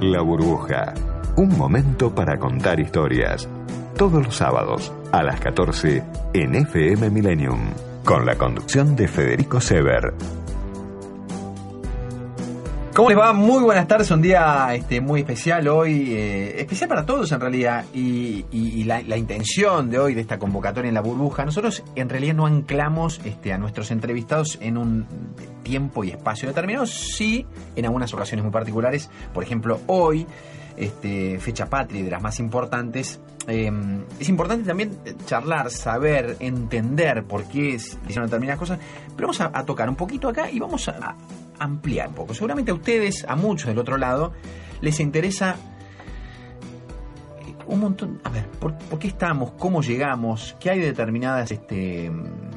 La burbuja. Un momento para contar historias. Todos los sábados a las 14 en FM Millennium. Con la conducción de Federico Sever. ¿Cómo les va? Muy buenas tardes, un día este, muy especial hoy, eh, especial para todos en realidad, y, la, intención de hoy, de esta convocatoria en la burbuja, nosotros en realidad no anclamos este, a nuestros entrevistados en un tiempo y espacio determinado, sí en algunas ocasiones muy particulares, por ejemplo hoy, este, fecha patria de las más importantes, eh, es importante también charlar, saber, entender por qué se hicieron determinadas cosas, pero vamos a, tocar un poquito acá y vamos a ampliar un poco. Seguramente a ustedes, a muchos del otro lado, les interesa un montón. A ver, ¿por, qué estamos? ¿Cómo llegamos? ¿Qué hay de determinadas, este,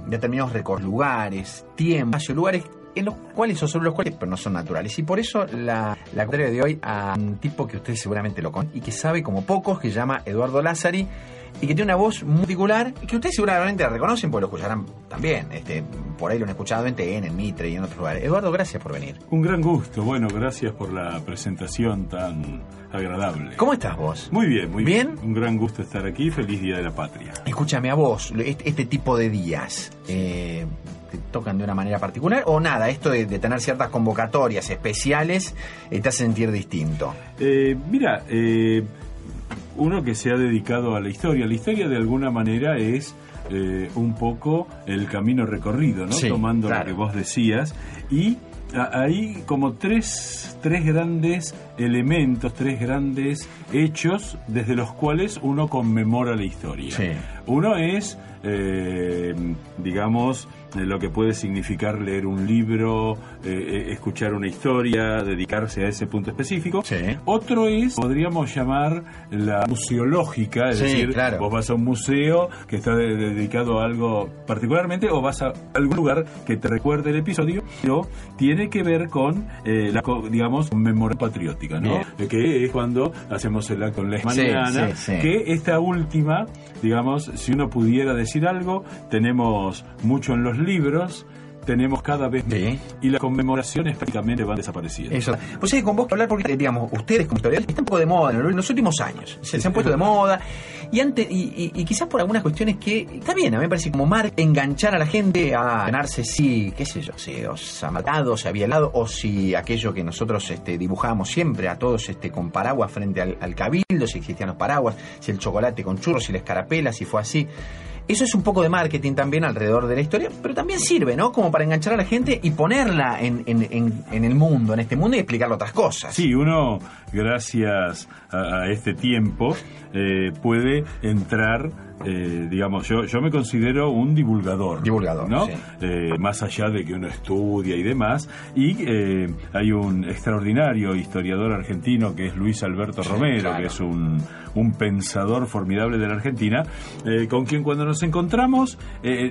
determinados recorridos, lugares, tiempos, lugares en los cuales o sobre los cuales pero no son naturales? Y por eso la, la de hoy a un tipo que ustedes seguramente lo conocen y que sabe como pocos, que se llama Eduardo Lázari y que tiene una voz muy particular que ustedes seguramente la reconocen porque lo escucharán también. Este, por ahí lo han escuchado en TN, en Mitre y en otros lugares. Eduardo, gracias por venir. Un gran gusto. Bueno, gracias por la presentación tan agradable. ¿Cómo estás vos? Muy bien, muy ¿Bien? bien. Un gran gusto estar aquí. Feliz Día de la Patria. Escúchame a vos, este, este tipo de días, eh, ¿te tocan de una manera particular o nada? Esto de, de tener ciertas convocatorias especiales eh, te hace sentir distinto. Eh, mira, eh, uno que se ha dedicado a la historia. La historia de alguna manera es eh, un poco el camino recorrido, ¿no? Sí, Tomando claro. lo que vos decías. Y hay como tres, tres grandes elementos, tres grandes hechos desde los cuales uno conmemora la historia. Sí. Uno es, eh, digamos, eh, lo que puede significar leer un libro, eh, escuchar una historia, dedicarse a ese punto específico. Sí. Otro es, podríamos llamar la museológica, es Sí, decir, claro. vos vas a un museo que está de- dedicado a algo particularmente o vas a algún lugar que te recuerde el episodio, pero tiene que ver con eh, la, digamos, memoria patriótica, ¿no? Bien. Que es cuando hacemos el acto en la mañana, sí. que esta última, digamos, si uno pudiera decir algo, tenemos mucho en los libros, tenemos cada vez Sí. y las conmemoraciones prácticamente van desapareciendo. Eso. Pues sí, con vos que hablar porque, digamos, ustedes como historiadores están un poco de moda en los últimos años. Se, se han puesto de moda y, antes, y, y- y quizás por algunas cuestiones que, está bien, a mí me parece como mar enganchar a la gente a ganarse si, qué sé yo, si os ha matado, se había helado, o si aquello que nosotros este, dibujábamos siempre a todos este, con paraguas frente al, al cabildo, si existían los paraguas, si el chocolate con churros, si la escarapela, si fue así. Eso es un poco de marketing también alrededor de la historia, pero también sirve, ¿no? Como para enganchar a la gente y ponerla en, en- en- en el mundo, en este mundo y explicarle otras cosas. Sí, uno, gracias a, este tiempo, eh, puede entrar, eh, digamos, yo, yo me considero un divulgador. Divulgador, ¿no? sí. Eh, más allá de que uno estudia y demás. Y eh, hay un extraordinario historiador argentino que es Luis Alberto Romero, claro. que es un, un pensador formidable de la Argentina, con quien cuando nos encontramos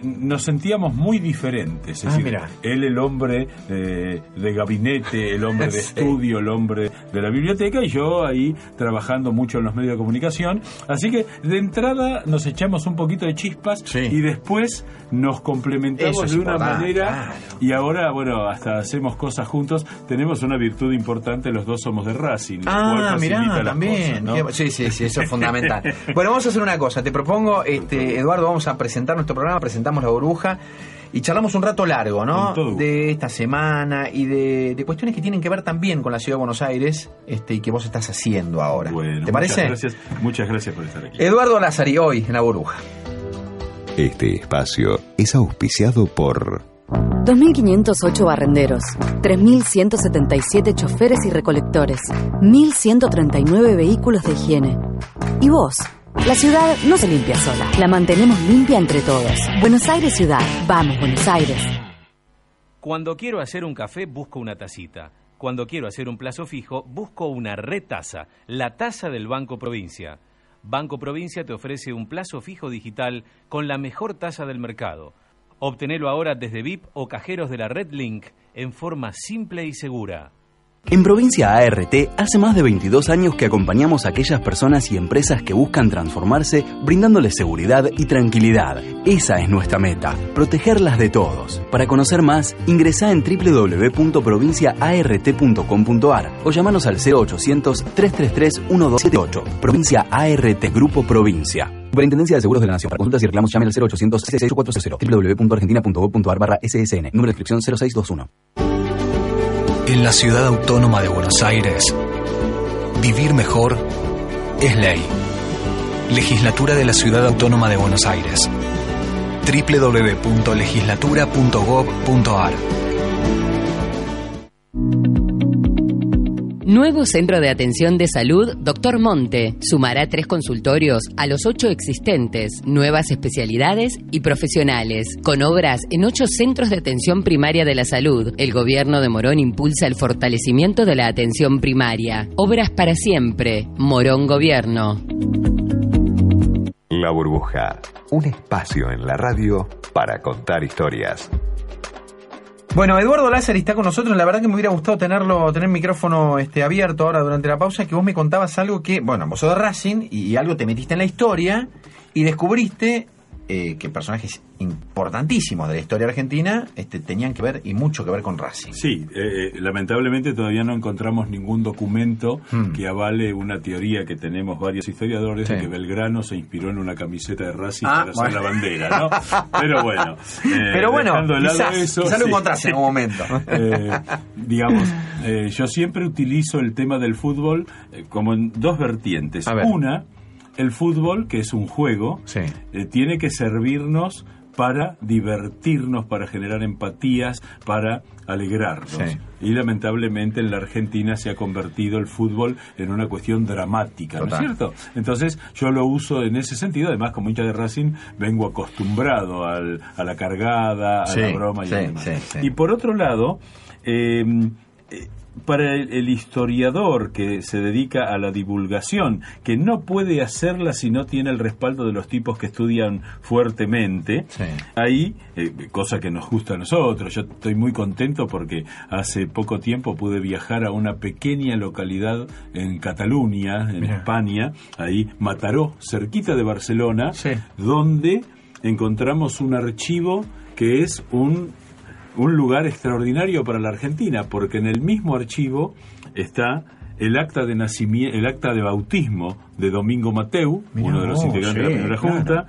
nos sentíamos muy diferentes. Es Ah, decir, mira. él el hombre de gabinete, el hombre de Sí. estudio, el hombre de la biblioteca y yo ahí trabajando mucho en los medios de comunicación. Así que de entrada nos echamos un poquito de chispas Sí. y después nos complementamos es de una importante, manera claro. y ahora, bueno, hasta hacemos cosas juntos. Tenemos una virtud importante, los dos somos de Racing. Ah, mirá, también. cosas, ¿no? Qué- Sí, sí, sí, eso es fundamental. bueno, vamos a hacer una cosa. Te propongo, este, Eduardo, vamos a presentar nuestro programa, presentamos la burbuja y charlamos un rato largo, ¿no? De esta semana y de, de cuestiones que tienen que ver también con la ciudad de Buenos Aires este, y que vos estás haciendo ahora. Bueno, ¿Te parece? Muchas gracias, muchas gracias por estar aquí. Eduardo Lázari, hoy en la burbuja. Este espacio es auspiciado por 2.508 barrenderos, 3.177 choferes y recolectores, 1.139 vehículos de higiene. ¿Y vos? La ciudad no se limpia sola, la mantenemos limpia entre todos. Buenos Aires Ciudad, vamos Buenos Aires. Cuando quiero hacer un café, busco una tacita. Cuando quiero hacer un plazo fijo, busco una retaza, la taza del Banco Provincia. Banco Provincia te ofrece un plazo fijo digital con la mejor tasa del mercado. Obtenelo ahora desde VIP o cajeros de la Red Link en forma simple y segura. En Provincia ART hace más de 22 años que acompañamos a aquellas personas y empresas que buscan transformarse brindándoles seguridad y tranquilidad. Esa es nuestra meta, protegerlas de todos. Para conocer más, ingresa en www.provinciaart.com.ar o llamanos al 0800 333 1278. Provincia ART Grupo Provincia. Superintendencia de Seguros de la Nación. Para consultas y reclamos llame al 0800 66400 www.argentina.gov.ar barra SSN. Número de inscripción 0621. En la ciudad autónoma de Buenos Aires, vivir mejor es ley. Legislatura de la Ciudad Autónoma de Buenos Aires. www.legislatura.gov.ar Nuevo centro de atención de salud, Dr. Monte. Sumará tres consultorios a los ocho existentes, nuevas especialidades y profesionales. Con obras en ocho centros de atención primaria de la salud, el gobierno de Morón impulsa el fortalecimiento de la atención primaria. Obras para siempre. Morón Gobierno. La burbuja, un espacio en la radio para contar historias. Bueno, Eduardo Lázaro está con nosotros. La verdad que me hubiera gustado tenerlo, tener el micrófono este, abierto ahora durante la pausa, que vos me contabas algo que, bueno, vos sos Racing y, y algo te metiste en la historia y descubriste eh, que personajes importantísimos de la historia argentina este, tenían que ver y mucho que ver con Racing. Sí, eh, eh, lamentablemente todavía no encontramos ningún documento Hmm. que avale una teoría que tenemos varios historiadores Sí. de que Belgrano se inspiró en una camiseta de Racing Ah, para hacer la bandera, ¿no? Pero bueno, eh, Pero bueno, dejando de lado quizás, eso, quizás lo sí. encontraste en un momento. Digamos, yo siempre utilizo el tema del fútbol como en dos vertientes. Una, el fútbol, que es un juego, Sí. eh, tiene que servirnos para divertirnos, para generar empatías, para alegrarnos. Sí. Y lamentablemente en la Argentina se ha convertido el fútbol en una cuestión dramática, ¿no es cierto? Entonces yo lo uso en ese sentido, además como hincha de Racing vengo acostumbrado al- a la cargada, a Sí, la broma y sí, demás. Y por otro lado, eh, para el, el historiador que se dedica a la divulgación, que no puede hacerla si no tiene el respaldo de los tipos que estudian fuertemente, Sí. ahí, eh, cosa que nos gusta a nosotros, yo estoy muy contento porque hace poco tiempo pude viajar a una pequeña localidad en Cataluña, en Mira. España, ahí Mataró, cerquita de Barcelona, Sí. donde encontramos un archivo que es un, un lugar extraordinario para la Argentina, porque en el mismo archivo está el acta de nacimiento, el acta de bautismo de Domingo Mateu, Mirá uno de los integrantes de la primera claro. junta,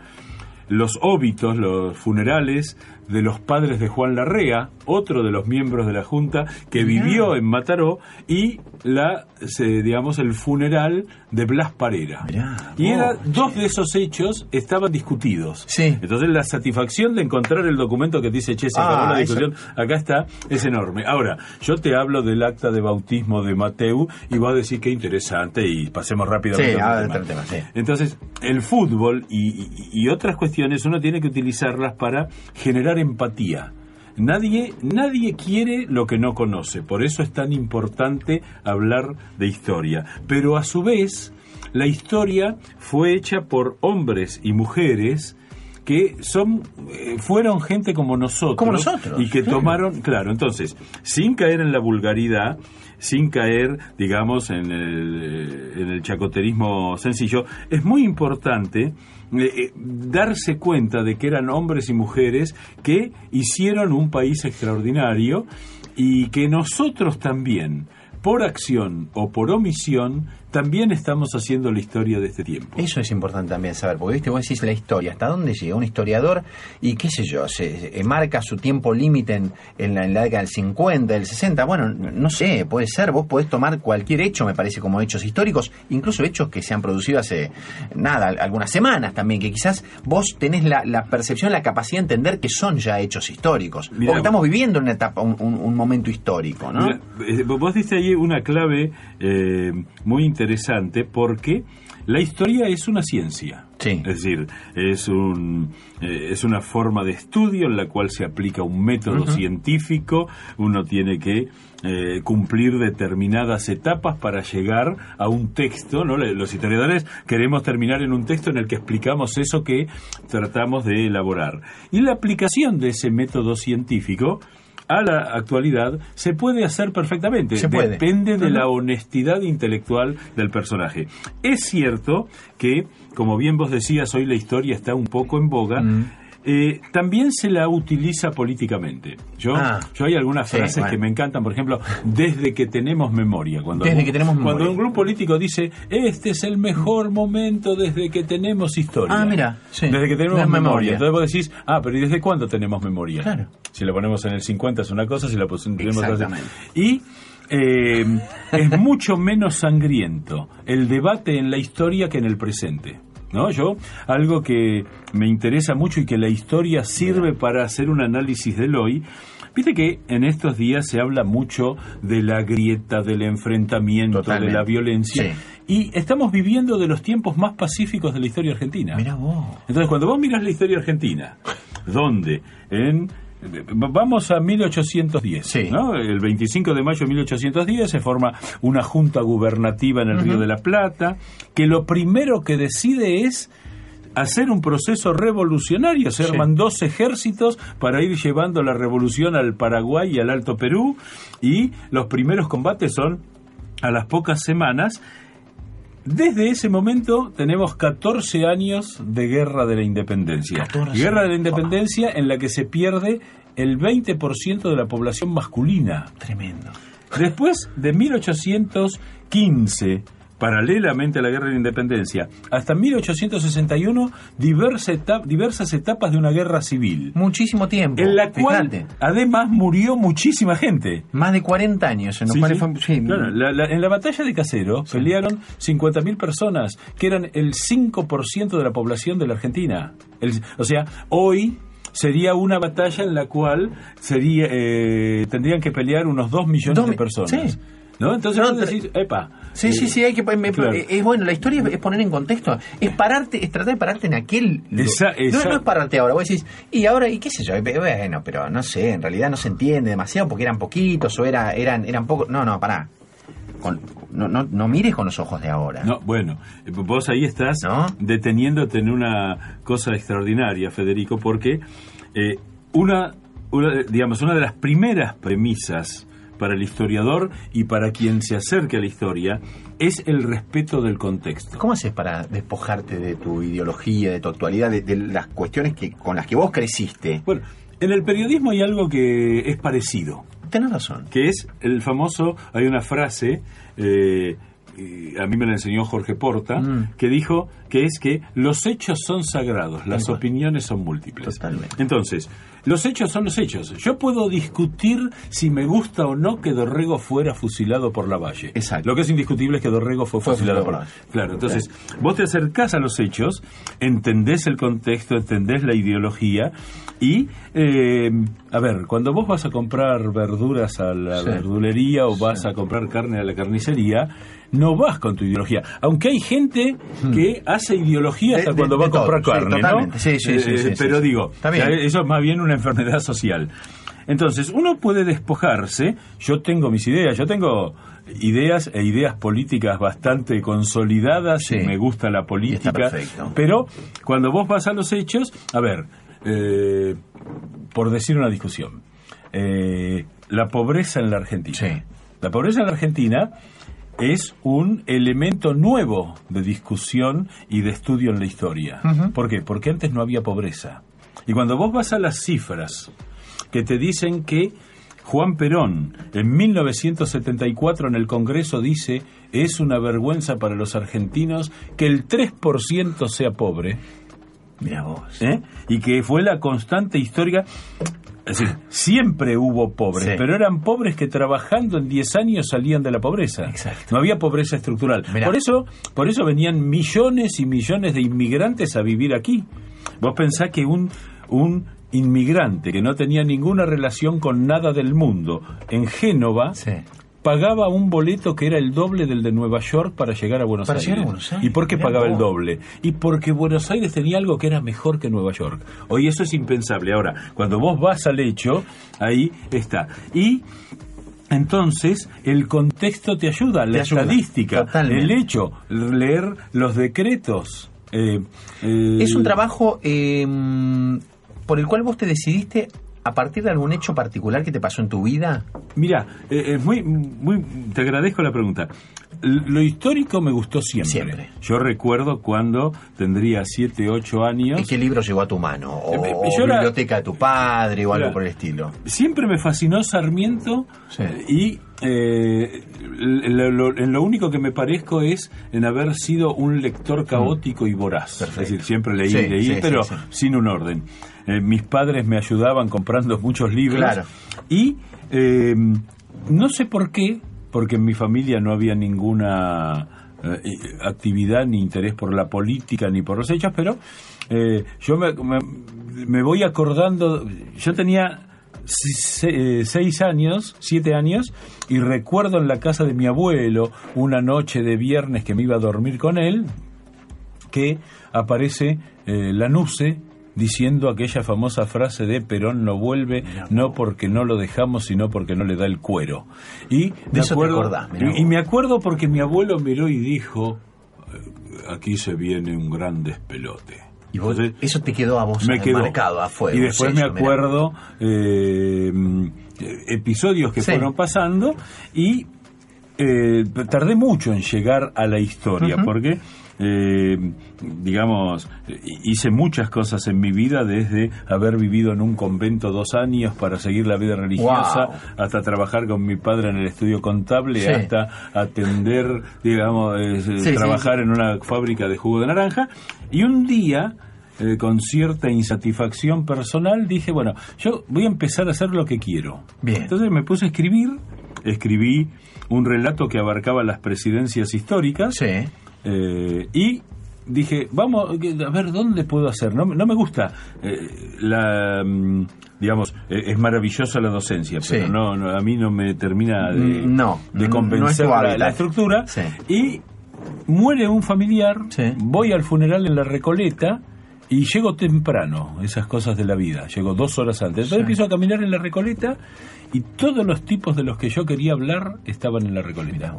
los óbitos, los funerales de los padres de Juan Larrea, otro de los miembros de la Junta que vivió en Mataró, y la, se- digamos, el funeral de Blas Parera. Mirá, y era, dos de esos hechos estaban discutidos. Sí. Entonces la satisfacción de encontrar el documento que dice, che, se Ah, acabó la eso- discusión, acá está, es enorme. Ahora, yo te hablo del acta de bautismo de Mateu y vas a decir qué interesante y pasemos rápidamente Sí, a a otro ver, tema. tema, sí. Entonces, el fútbol y, y- y otras cuestiones uno tiene que utilizarlas para generar empatía. Nadie, nadie quiere lo que no conoce, por eso es tan importante hablar de historia. Pero a su vez, la historia fue hecha por hombres y mujeres que son eh, fueron gente como nosotros Como nosotros, y que claro. tomaron claro entonces sin caer en la vulgaridad sin caer digamos en el, en el chacoterismo sencillo es muy importante eh, eh, darse cuenta de que eran hombres y mujeres que hicieron un país extraordinario y que nosotros también por acción o por omisión también estamos haciendo la historia de este tiempo. Eso es importante también saber, porque viste, vos decís la historia, hasta dónde llega un historiador y qué sé yo, se, se- marca su tiempo límite en, en la, en la década del 50, del 60, bueno, no sé, puede ser, vos podés tomar cualquier hecho, me parece, como hechos históricos, incluso hechos que se han producido hace, nada, algunas semanas también, que quizás vos tenés la, la percepción, la capacidad de entender que son ya hechos históricos, Mirá, o que estamos viviendo una etapa, un, un- un momento histórico, ¿no? Eh, vos diste ahí una clave eh, muy interesante porque la historia es una ciencia. Sí. Es decir, es, un, eh, es una forma de estudio en la cual se aplica un método científico, uno tiene que eh, cumplir determinadas etapas para llegar a un texto, ¿no? Los historiadores queremos terminar en un texto en el que explicamos eso que tratamos de elaborar. Y la aplicación de ese método científico a la actualidad se puede hacer perfectamente. Se puede. Depende de la honestidad intelectual del personaje. Es cierto que, como bien vos decías, hoy la historia está un poco en boga. Mm. Eh, también se la utiliza políticamente. Yo, Ah. yo hay algunas Sí, frases bueno. que me encantan, por ejemplo, desde que tenemos memoria. Cuando Desde algún- que tenemos memoria. Cuando un grupo político dice, este es el mejor momento desde que tenemos historia. Ah, mira, sí. Desde que tenemos memoria. memoria. Entonces vos decís, ah, pero ¿y desde cuándo tenemos memoria? Claro. Si la ponemos en el 50 es una cosa, si la tenemos otra- Exactamente. Y eh, es mucho menos sangriento el debate en la historia que en el presente. ¿No? Yo, algo que me interesa mucho y que la historia sirve para hacer un análisis del hoy, Viste que en estos días se habla mucho de la grieta, del enfrentamiento, Totalmente. de la violencia. Sí. Y estamos viviendo de los tiempos más pacíficos de la historia argentina. Mira vos. Entonces, cuando vos miras la historia argentina, ¿dónde? En Vamos a 1810, Sí. ¿no? El 25 de mayo de 1810 se forma una junta gubernativa en el Río de la Plata, que lo primero que decide es hacer un proceso revolucionario. Se Sí. arman dos ejércitos para ir llevando la revolución al Paraguay y al Alto Perú, y los primeros combates son a las pocas semanas. Desde ese momento tenemos 14 años de guerra de la independencia. 14. Guerra de la independencia en la que se pierde el 20% de la población masculina. Tremendo. Después de 1815, paralelamente a la Guerra de la Independencia, hasta 1861, diversa etap- diversas etapas de una guerra civil, Muchísimo tiempo. en la cual Fíjate. además murió muchísima gente. Más de 40 años, en los Sí, cuales sí. fue. sí. Claro, la- la- en la batalla de Casero pelearon 50.000 personas, que eran el 5% de la población de la Argentina. El- o sea, hoy sería una batalla en la cual sería eh, tendrían que pelear unos 2 millones Dos de personas. sí. ¿No? Entonces No, decís, epa. Sí, eh, sí, sí, hay que me- claro. eh, es bueno, la historia es poner en contexto, es pararte, es tratar de pararte en aquel Esa- no, no es pararte ahora, vos decís, y ahora, y qué sé yo, bueno, pero no sé, en realidad no se entiende demasiado porque eran poquitos o era, eran, eran pocos, no, no, pará. Con- no, no, no mires con los ojos de ahora. No, bueno, vos ahí estás ¿No? deteniéndote en una cosa extraordinaria, Federico, porque eh, una, una, digamos, una de las primeras premisas para el historiador y para quien se acerque a la historia es el respeto del contexto. ¿Cómo haces para despojarte de tu ideología, de tu actualidad, de, de las cuestiones que con las que vos creciste? Bueno, en el periodismo hay algo que es parecido. Tenés razón. que es el famoso, hay una frase, eh, y a mí me la enseñó Jorge Porta, Mm. que dijo que es que los hechos son sagrados, las opiniones son múltiples. Totalmente. Entonces, los hechos son los hechos. Yo puedo discutir si me gusta o no que Dorrego fuera fusilado por la Valle. Exacto. Lo que es indiscutible es que Dorrego fue, Fue fusilado, por la Lavalle. Claro, entonces, vos te acercás a los hechos, entendés el contexto, entendés la ideología y, eh, a ver, cuando vos vas a comprar verduras a la Sí. verdulería o vas a comprar carne a la carnicería, no vas con tu ideología. Aunque hay gente que hace ideología hasta Hmm. De- cuando va a todo, comprar sí, carne, totalmente. ¿no? Sí, sí, sí, Eh, sí, sí, pero digo, eso es más bien una enfermedad social. Entonces, uno puede despojarse, yo tengo mis ideas, yo tengo ideas e ideas políticas bastante consolidadas, y me gusta la política, pero cuando vos vas a los hechos, a ver, eh, por decir una discusión, eh, la pobreza en la Argentina. Sí. La pobreza en la Argentina es un elemento nuevo de discusión y de estudio en la historia. ¿Por qué? Porque antes no había pobreza. Y cuando vos vas a las cifras que te dicen que Juan Perón en 1974 en el Congreso dice es una vergüenza para los argentinos que el 3% sea pobre, Mira vos. ¿eh? y que fue la constante histórica. Es decir, siempre hubo pobres, Sí. pero eran pobres que trabajando en 10 años salían de la pobreza. Exacto. No había pobreza estructural. Mirá. Por eso, por eso venían millones y millones de inmigrantes a vivir aquí. Vos pensás que un, un inmigrante que no tenía ninguna relación con nada del mundo en Génova Sí. Pagaba un boleto que era el doble del de Nueva York para llegar a Buenos Para Aires. llegar a Buenos Aires, ¿Y por qué mirá pagaba el doble? Y porque Buenos Aires tenía algo que era mejor que Nueva York. Hoy eso es impensable. Ahora, cuando vos vas al hecho, ahí está. Y entonces el contexto te ayuda, la ayuda, estadística, el hecho, leer los decretos. eh, eh, Es un trabajo eh, por el cual vos te decidiste a partir de algún hecho particular que te pasó en tu vida? Mira, eh, es muy, muy, te agradezco la pregunta. Lo histórico me gustó siempre. Siempre. Yo recuerdo cuando tendría 7, 8 años. ¿Y qué libro llegó a tu mano? ¿O, Eh, yo era- biblioteca de tu padre o algo por el estilo? Siempre me fascinó Sarmiento Sí. y eh, lo- lo- en lo único que me parezco es en haber sido un lector caótico y voraz. Perfecto. Es decir, siempre leí, Sí, leí, sí, pero sin un orden. Eh, mis padres me ayudaban comprando muchos libros Claro. y eh, no sé por qué, porque en mi familia no había ninguna eh, actividad ni interés por la política ni por los hechos, pero yo me, me- me voy acordando, yo tenía se- se- seis años, siete años, y recuerdo en la casa de mi abuelo, una noche de viernes que me iba a dormir con él, que aparece eh, Lanusse diciendo aquella famosa frase de Perón no vuelve, no porque no lo dejamos, sino porque no le da el cuero. Y me eso te acuerdo, acordás, mirá y, me acuerdo porque mi abuelo miró y dijo, eh, aquí se viene un gran despelote. Y vos, Entonces, eso te quedó a vos me quedó. marcado a fuego. Y después me acuerdo eh, episodios que Sí. fueron pasando y eh, tardé mucho en llegar a la historia porque eh, digamos eh, hice muchas cosas en mi vida desde haber vivido en un convento dos años para seguir la vida religiosa Wow. hasta trabajar con mi padre en el estudio contable Sí. hasta atender digamos eh, sí, trabajar en una fábrica de jugo de naranja y un día eh, con cierta insatisfacción personal dije bueno yo voy a empezar a hacer lo que quiero Bien. entonces me puse a escribir escribí un relato que abarcaba las presidencias históricas Sí. Eh, y dije, vamos, a ver, ¿dónde puedo hacer? No, me- no me gusta eh, la... mm, Digamos, eh, es maravillosa la docencia, Sí. pero no, no, a mí no me termina de, Mm, no, de convencer la, estructura. Sí. Y muere un familiar, Sí. voy al funeral en la Recoleta y llego temprano, esas cosas de la vida, llego dos horas antes. Entonces empiezo a caminar en la Recoleta y todos los tipos de los que yo quería hablar estaban en la Recoleta.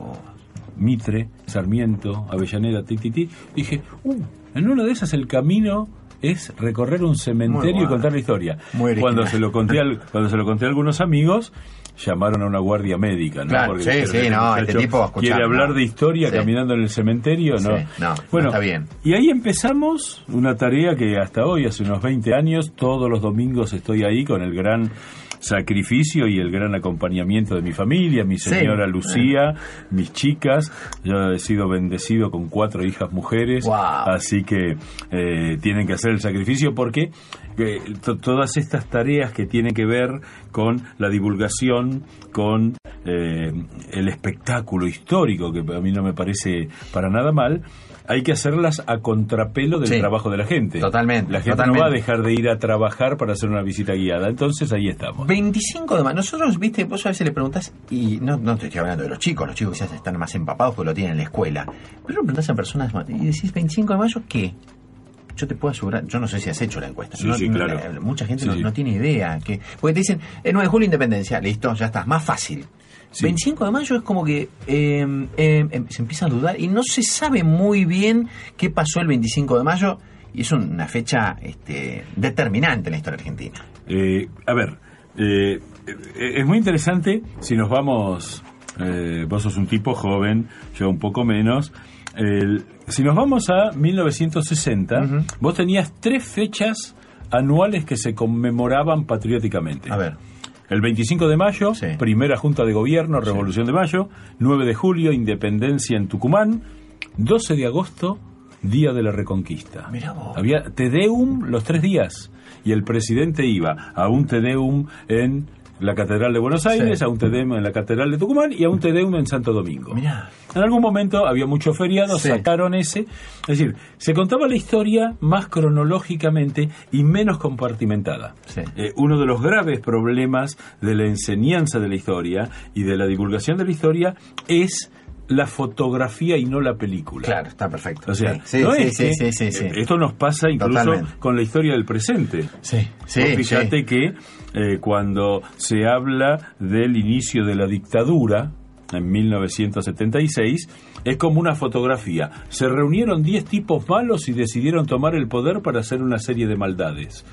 Mitre, Sarmiento, Avellaneda, ti, ti, ti. Dije, uh, en una de esas el camino es recorrer un cementerio y contar la historia. Muy cuando se lo conté al- cuando se lo conté a algunos amigos, llamaron a una guardia médica, ¿no? Claro, sí, dijeron, sí, "Este no, este tipo, quiere hablar no". de historia Sí. caminando en el cementerio, ¿no? Sí, no, no bueno, está bien. Y ahí empezamos una tarea que hasta hoy, hace unos 20 años, todos los domingos estoy ahí con el gran sacrificio y el gran acompañamiento de mi familia, mi Sí. señora Lucía, mis chicas. Yo he sido bendecido con cuatro hijas mujeres, Wow. así que eh, tienen que hacer el sacrificio porque eh, to- todas estas tareas que tienen que ver con la divulgación, con eh, el espectáculo histórico, que a mí no me parece para nada mal, hay que hacerlas a contrapelo del Sí. trabajo de la gente. Totalmente, La gente totalmente. no va a dejar de ir a trabajar para hacer una visita guiada. Entonces ahí estamos. 25 de mayo. Nosotros, viste, vos a veces le preguntas, y no, no te estoy hablando de los chicos, los chicos quizás están más empapados porque lo tienen en la escuela. Pero le preguntás a personas y decís, ¿25 de mayo qué? Yo te puedo asegurar, yo no sé si has hecho la encuesta. Sí, no- sí, claro. mucha gente Sí, no, sí. no tiene idea. Que, porque te dicen, el 9 de julio independencia, listo, ya está, más fácil. Sí. 25 de mayo es como que eh, eh, em- se empieza a dudar y no se sabe muy bien qué pasó el 25 de mayo y es una fecha este, determinante en la historia argentina. Eh, a ver, eh, es muy interesante si nos vamos, eh, vos sos un tipo joven, yo un poco menos, el- si nos vamos a 1960, Ujú. vos tenías tres fechas anuales que se conmemoraban patrióticamente. A ver. El 25 de mayo, Sí. primera Junta de Gobierno, Revolución de Mayo. 9 de julio, Independencia en Tucumán. 12 de agosto, Día de la Reconquista. Mirá vos. Había Tedeum los tres días. Y el presidente iba a un Tedeum en la Catedral de Buenos Aires, Sí. a un Tedeum en la Catedral de Tucumán y a un Tedeum en Santo Domingo. Mirá. En algún momento había muchos feriados, Sí. sacaron ese. Es decir, se contaba la historia más cronológicamente y menos compartimentada. Sí. Eh, uno de los graves problemas de la enseñanza de la historia y de la divulgación de la historia es la fotografía y no la película. Claro, está perfecto. O sea, sí, no sí, es sí, que- sí, sí, sí. Esto nos pasa incluso Totalmente. con la historia del presente. Sí, sí, fíjate que eh, cuando se habla del inicio de la dictadura, en 1976, es como una fotografía. Se reunieron 10 tipos malos y decidieron tomar el poder para hacer una serie de maldades.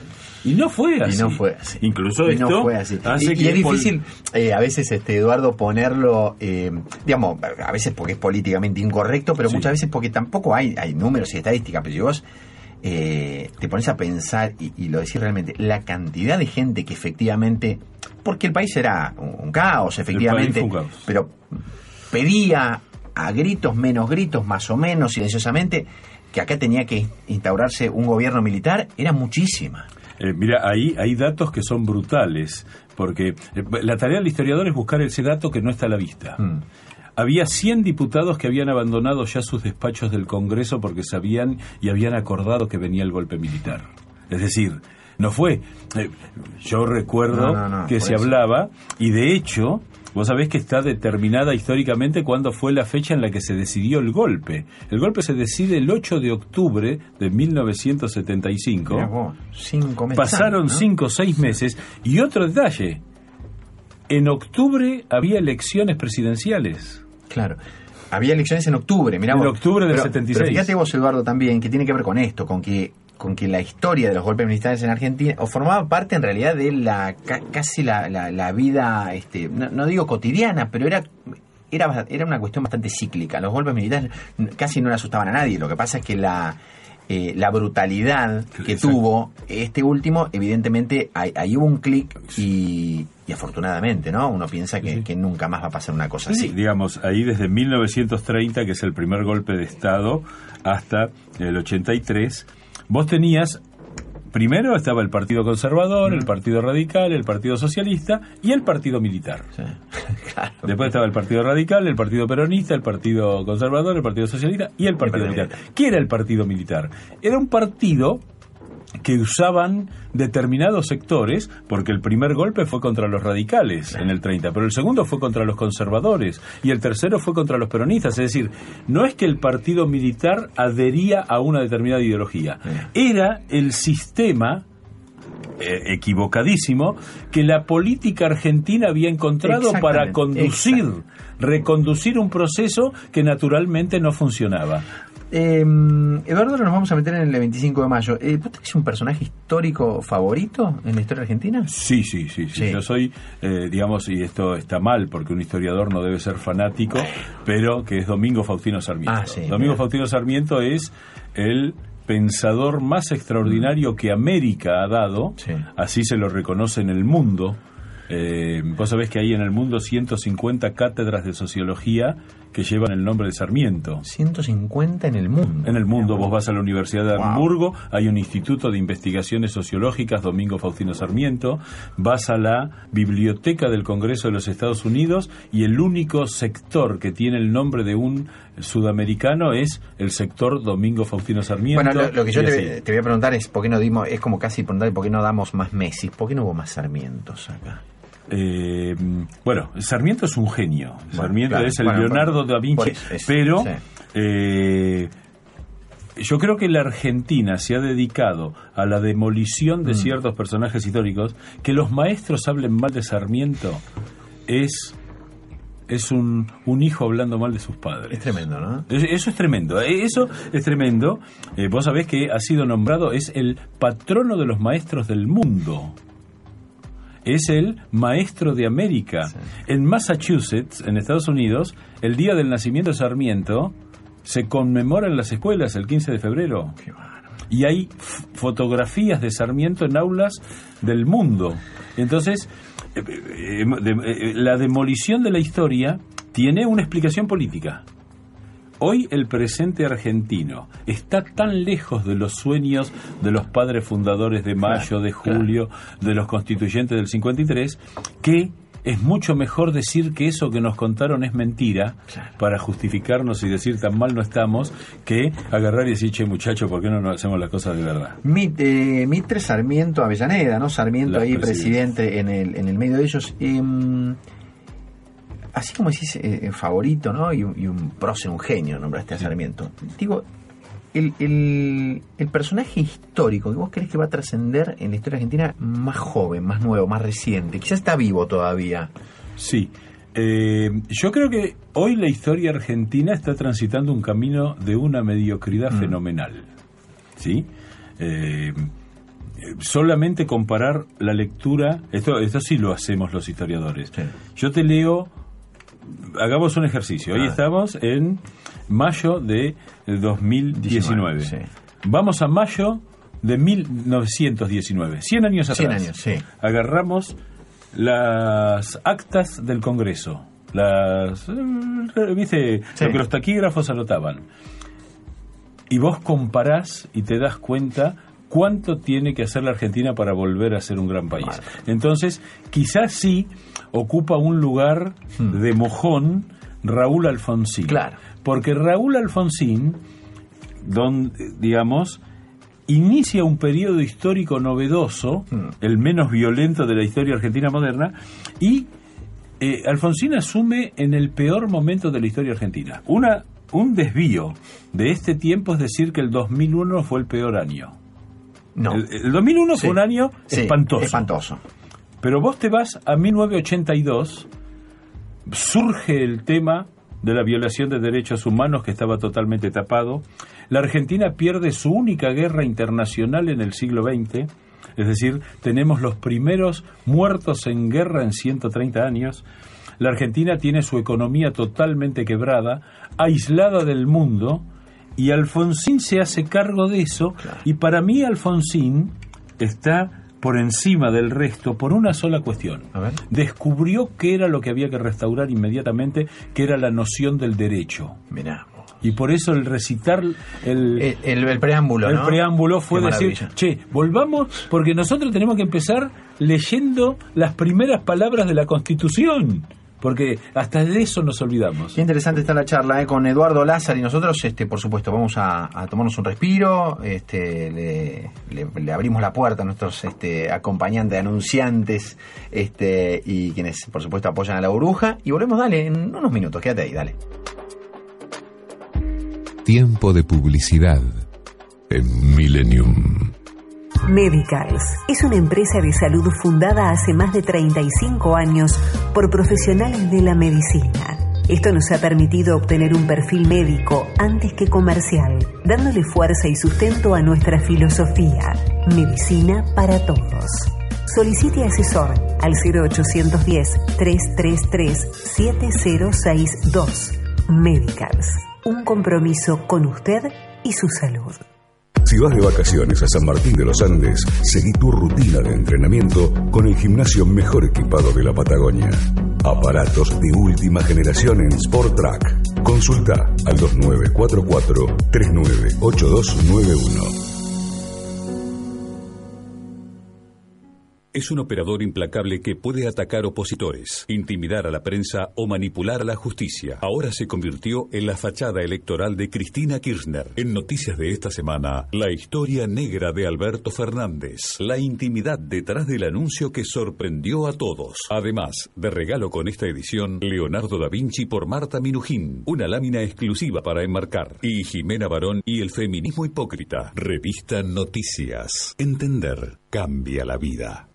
Y no fue Y así. no fue así. Incluso Y esto no fue así. hace Y, y que es difícil, eh, a veces, este Eduardo, ponerlo, eh, digamos, a veces porque es políticamente incorrecto, pero Sí. muchas veces porque tampoco hay, hay números y estadísticas. Pero si vos eh, te pones a pensar, y, y lo decís realmente, la cantidad de gente que efectivamente, porque el país era un, un caos, efectivamente, fue un caos. pero pedía a gritos, menos gritos, más o menos, silenciosamente, que acá tenía que instaurarse un gobierno militar, era muchísima. Eh, mira, ahí hay datos que son brutales, porque eh, la tarea del historiador es buscar ese dato que no está a la vista. Mm. Había 100 diputados que habían abandonado ya sus despachos del Congreso porque sabían y habían acordado que venía el golpe militar. Es decir, no fue. eh, yo recuerdo No, no, no, que se eso. hablaba, y de hecho, vos sabés que está determinada históricamente cuándo fue la fecha en la que se decidió el golpe. El golpe se decide el 8 de octubre de 1975. Mirá vos, cinco meses Pasaron antes, ¿no? cinco o seis meses. Y otro detalle, en octubre había elecciones presidenciales. Claro. Había elecciones en octubre, mirá En vos. octubre del Pero- 76. Pero fíjate vos, Eduardo, también, que tiene que ver con esto, con que con que la historia de los golpes militares en Argentina, o formaba parte en realidad de la ca- casi la, la- la vida, este, no, no digo cotidiana, pero era, era era una cuestión bastante cíclica. Los golpes militares casi no le asustaban a nadie. Lo que pasa es que la eh, la brutalidad que Exacto. tuvo este último, evidentemente ahí, ahí hubo un clic y, y afortunadamente, ¿no? Uno piensa que, que nunca más va a pasar una cosa Sí, así. digamos, ahí desde 1930, que es el primer golpe de Estado, hasta el 83, vos tenías, primero estaba el Partido Conservador, el Partido Radical, el Partido Socialista y el Partido Militar. Sí. Claro. Después estaba el Partido Radical, el Partido Peronista, el Partido Conservador, el Partido Socialista y el Partido Partido Militar. ¿Qué era el Partido Militar? Era un partido que usaban determinados sectores, porque el primer golpe fue contra los radicales en el 30, pero el segundo fue contra los conservadores y el tercero fue contra los peronistas. Es decir, no es que el partido militar adhería a una determinada ideología, era el sistema eh, equivocadísimo que la política argentina había encontrado para conducir, reconducir un proceso que naturalmente no funcionaba. Eh, Eduardo, nos vamos a meter en el 25 de mayo. Eh, ¿Vos tenés un personaje histórico favorito en la historia argentina? Sí, sí, sí, sí. Sí. Yo soy, eh, digamos, y esto está mal porque un historiador no debe ser fanático, pero que es Domingo Faustino Sarmiento. Ah, sí, Domingo mira. Faustino Sarmiento es el pensador más extraordinario que América ha dado, Sí. así se lo reconoce en el mundo. Eh, vos sabés que hay en el mundo 150 cátedras de sociología que llevan el nombre de Sarmiento. 150 en el mundo. En el mundo, vos vas a la Universidad de Wow. Hamburgo, hay un Instituto de Investigaciones Sociológicas, Domingo Faustino Sarmiento, vas a la Biblioteca del Congreso de los Estados Unidos y el único sector que tiene el nombre de un sudamericano es el sector Domingo Faustino Sarmiento. Bueno, lo, lo que yo te, te voy a preguntar es por qué no dimos, es como casi preguntar por qué no damos más Messi, por qué no hubo más Sarmientos acá. Eh, bueno, Sarmiento es un genio. Sarmiento claro. es el Bueno, Leonardo da Vinci. es- pero sí. eh, yo creo que la Argentina se ha dedicado a la demolición Mm. de ciertos personajes históricos. Que los maestros hablen mal de Sarmiento es, es un, un hijo hablando mal de sus padres. Es tremendo, ¿no? Es- Eso es tremendo, eh, eso es tremendo. Eh, vos sabés que ha sido nombrado, es el patrono de los maestros del mundo. Es el maestro de América. En Massachusetts, en Estados Unidos, el día del nacimiento de Sarmiento se conmemora en las escuelas el 15 de febrero. Qué. Y hay fotografías de Sarmiento en aulas del mundo. Entonces, eh, eh, de- eh, la demolición de la historia tiene una explicación política. Hoy el presente argentino está tan lejos de los sueños de los padres fundadores de Mayo, de Julio, de los constituyentes del 53, que es mucho mejor decir que eso que nos contaron es mentira para justificarnos y decir tan mal no estamos, que agarrar y decir, che muchacho, ¿por qué no nos hacemos las cosas de verdad? Eh, Mitre Sarmiento Avellaneda, ¿no? Sarmiento La ahí presidente en el, en el medio de ellos. Em, así como decís eh, favorito, ¿no? Y un, y un prócer, un genio, nombraste a Sarmiento. Digo, el, el, el personaje histórico que vos crees que va a trascender en la historia argentina más joven, más nuevo, más reciente, quizás está vivo todavía. Sí. Eh, yo creo que hoy la historia argentina está transitando un camino de una mediocridad Mm. fenomenal. ¿Sí? Eh, solamente comparar la lectura, esto, esto sí lo hacemos los historiadores. Yo te leo, hagamos un ejercicio. Hoy Ah. estamos en mayo de 2019. Vamos a mayo de 1919, 100 años atrás. 100 años, sí. Agarramos las actas del Congreso, las, eh, ¿viste? Sí. Lo que los taquígrafos anotaban. Y vos comparás y te das cuenta cuánto tiene que hacer la Argentina para volver a ser un gran país. Entonces, quizás sí ocupa un lugar de mojón Raúl Alfonsín. Hmm. Claro. Porque Raúl Alfonsín, don, digamos, inicia un periodo histórico novedoso, Hmm. el menos violento de la historia argentina moderna, y eh, Alfonsín asume en el peor momento de la historia argentina. Una, un desvío de este tiempo es decir que el 2001 fue el peor año. No. El, el 2001 Sí. fue un año Sí, espantoso. Espantoso. Pero vos te vas a 1982, surge el tema de la violación de derechos humanos que estaba totalmente tapado. La Argentina pierde su única guerra internacional en el siglo XX, es decir, tenemos los primeros muertos en guerra en 130 años. La Argentina tiene su economía totalmente quebrada, aislada del mundo, y Alfonsín se hace cargo de eso, y para mí Alfonsín está por encima del resto por una sola cuestión. Descubrió qué era lo que había que restaurar inmediatamente, que era la noción del derecho. Mirá. Y por eso el recitar el, el, el preámbulo, el ¿no? preámbulo fue decir, che, volvamos porque nosotros tenemos que empezar leyendo las primeras palabras de la Constitución, porque hasta de eso nos olvidamos. Qué interesante está la charla ¿eh? con Eduardo Lázaro y nosotros, este, por supuesto, vamos a, a tomarnos un respiro, este, le, le- le abrimos la puerta a nuestros este, acompañantes, anunciantes este, y quienes, por supuesto, apoyan a la burbuja y volvemos, dale, en unos minutos, quédate ahí, dale. Tiempo de publicidad en Millennium. Medicals es una empresa de salud fundada hace más de 35 años por profesionales de la medicina. Esto nos ha permitido obtener un perfil médico antes que comercial, dándole fuerza y sustento a nuestra filosofía. Medicina para todos. Solicite asesor al 0810-333-7062. Medicals. Un compromiso con usted y su salud. Si vas de vacaciones a San Martín de los Andes, seguí tu rutina de entrenamiento con el gimnasio mejor equipado de la Patagonia. Aparatos de última generación en Sport Track. Consulta al 2944-398291. Es un operador implacable que puede atacar opositores, intimidar a la prensa o manipular a la justicia. Ahora se convirtió en la fachada electoral de Cristina Kirchner. En noticias de esta semana, la historia negra de Alberto Fernández, la intimidad detrás del anuncio que sorprendió a todos. Además, de regalo con esta edición, Leonardo da Vinci por Marta Minujín, una lámina exclusiva para enmarcar, y Jimena Barón y el feminismo hipócrita. Revista Noticias. Entender cambia la vida.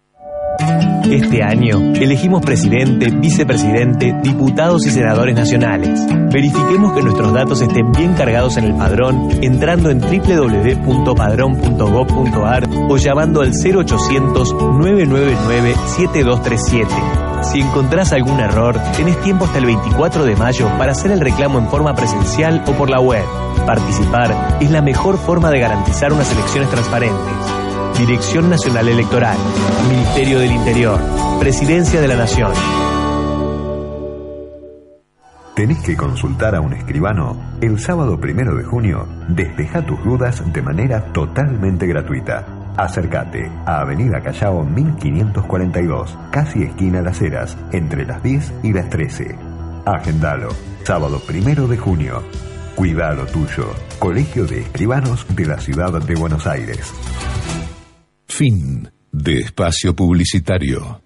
Este año elegimos presidente, vicepresidente, diputados y senadores nacionales. Verifiquemos que nuestros datos estén bien cargados en el padrón entrando en www.padrón.gov.ar o llamando al 0800-999-7237. Si encontrás algún error, tenés tiempo hasta el 24 de mayo para hacer el reclamo en forma presencial o por la web. Participar es la mejor forma de garantizar unas elecciones transparentes. Dirección Nacional Electoral, Ministerio del Interior, Presidencia de la Nación. ¿Tenés que consultar a un escribano? El sábado primero de junio, despeja tus dudas de manera totalmente gratuita. Acércate a Avenida Callao 1542, casi esquina Las Heras, entre las 10 y las 13. Agendalo, sábado primero de junio. Cuida lo tuyo. Colegio de Escribanos de la Ciudad de Buenos Aires. Fin de espacio publicitario.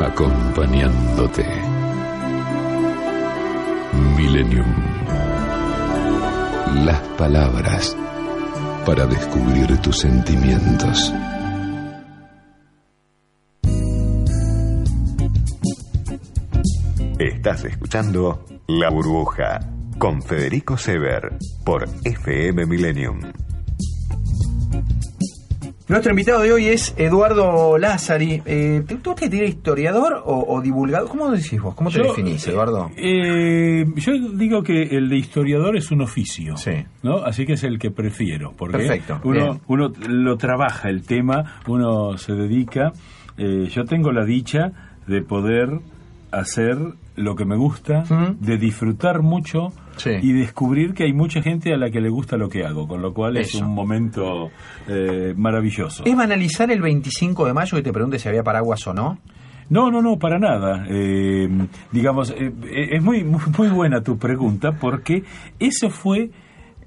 Acompañándote. Millennium. Las palabras para descubrir tus sentimientos. Estás escuchando La Burbuja con Federico Sever por FM Millennium. Nuestro invitado de hoy es Eduardo Lázari. Eh, ¿Tú que eres historiador o, o divulgador? ¿Cómo decís vos? ¿Cómo te Yo, definís, Eduardo? Eh, yo digo que el de historiador es un oficio, Sí. ¿no? Así que es el que prefiero, porque Perfecto, uno, uno lo trabaja el tema, uno se dedica. Eh, yo tengo la dicha de poder hacer lo que me gusta, de disfrutar mucho Sí. y descubrir que hay mucha gente a la que le gusta lo que hago, con lo cual es un momento eh, maravilloso. ¿Es banalizar el 25 de mayo que te pregunte si había paraguas o no? No, no, no, para nada. Eh, digamos, eh, eh, es muy muy buena tu pregunta porque eso fue,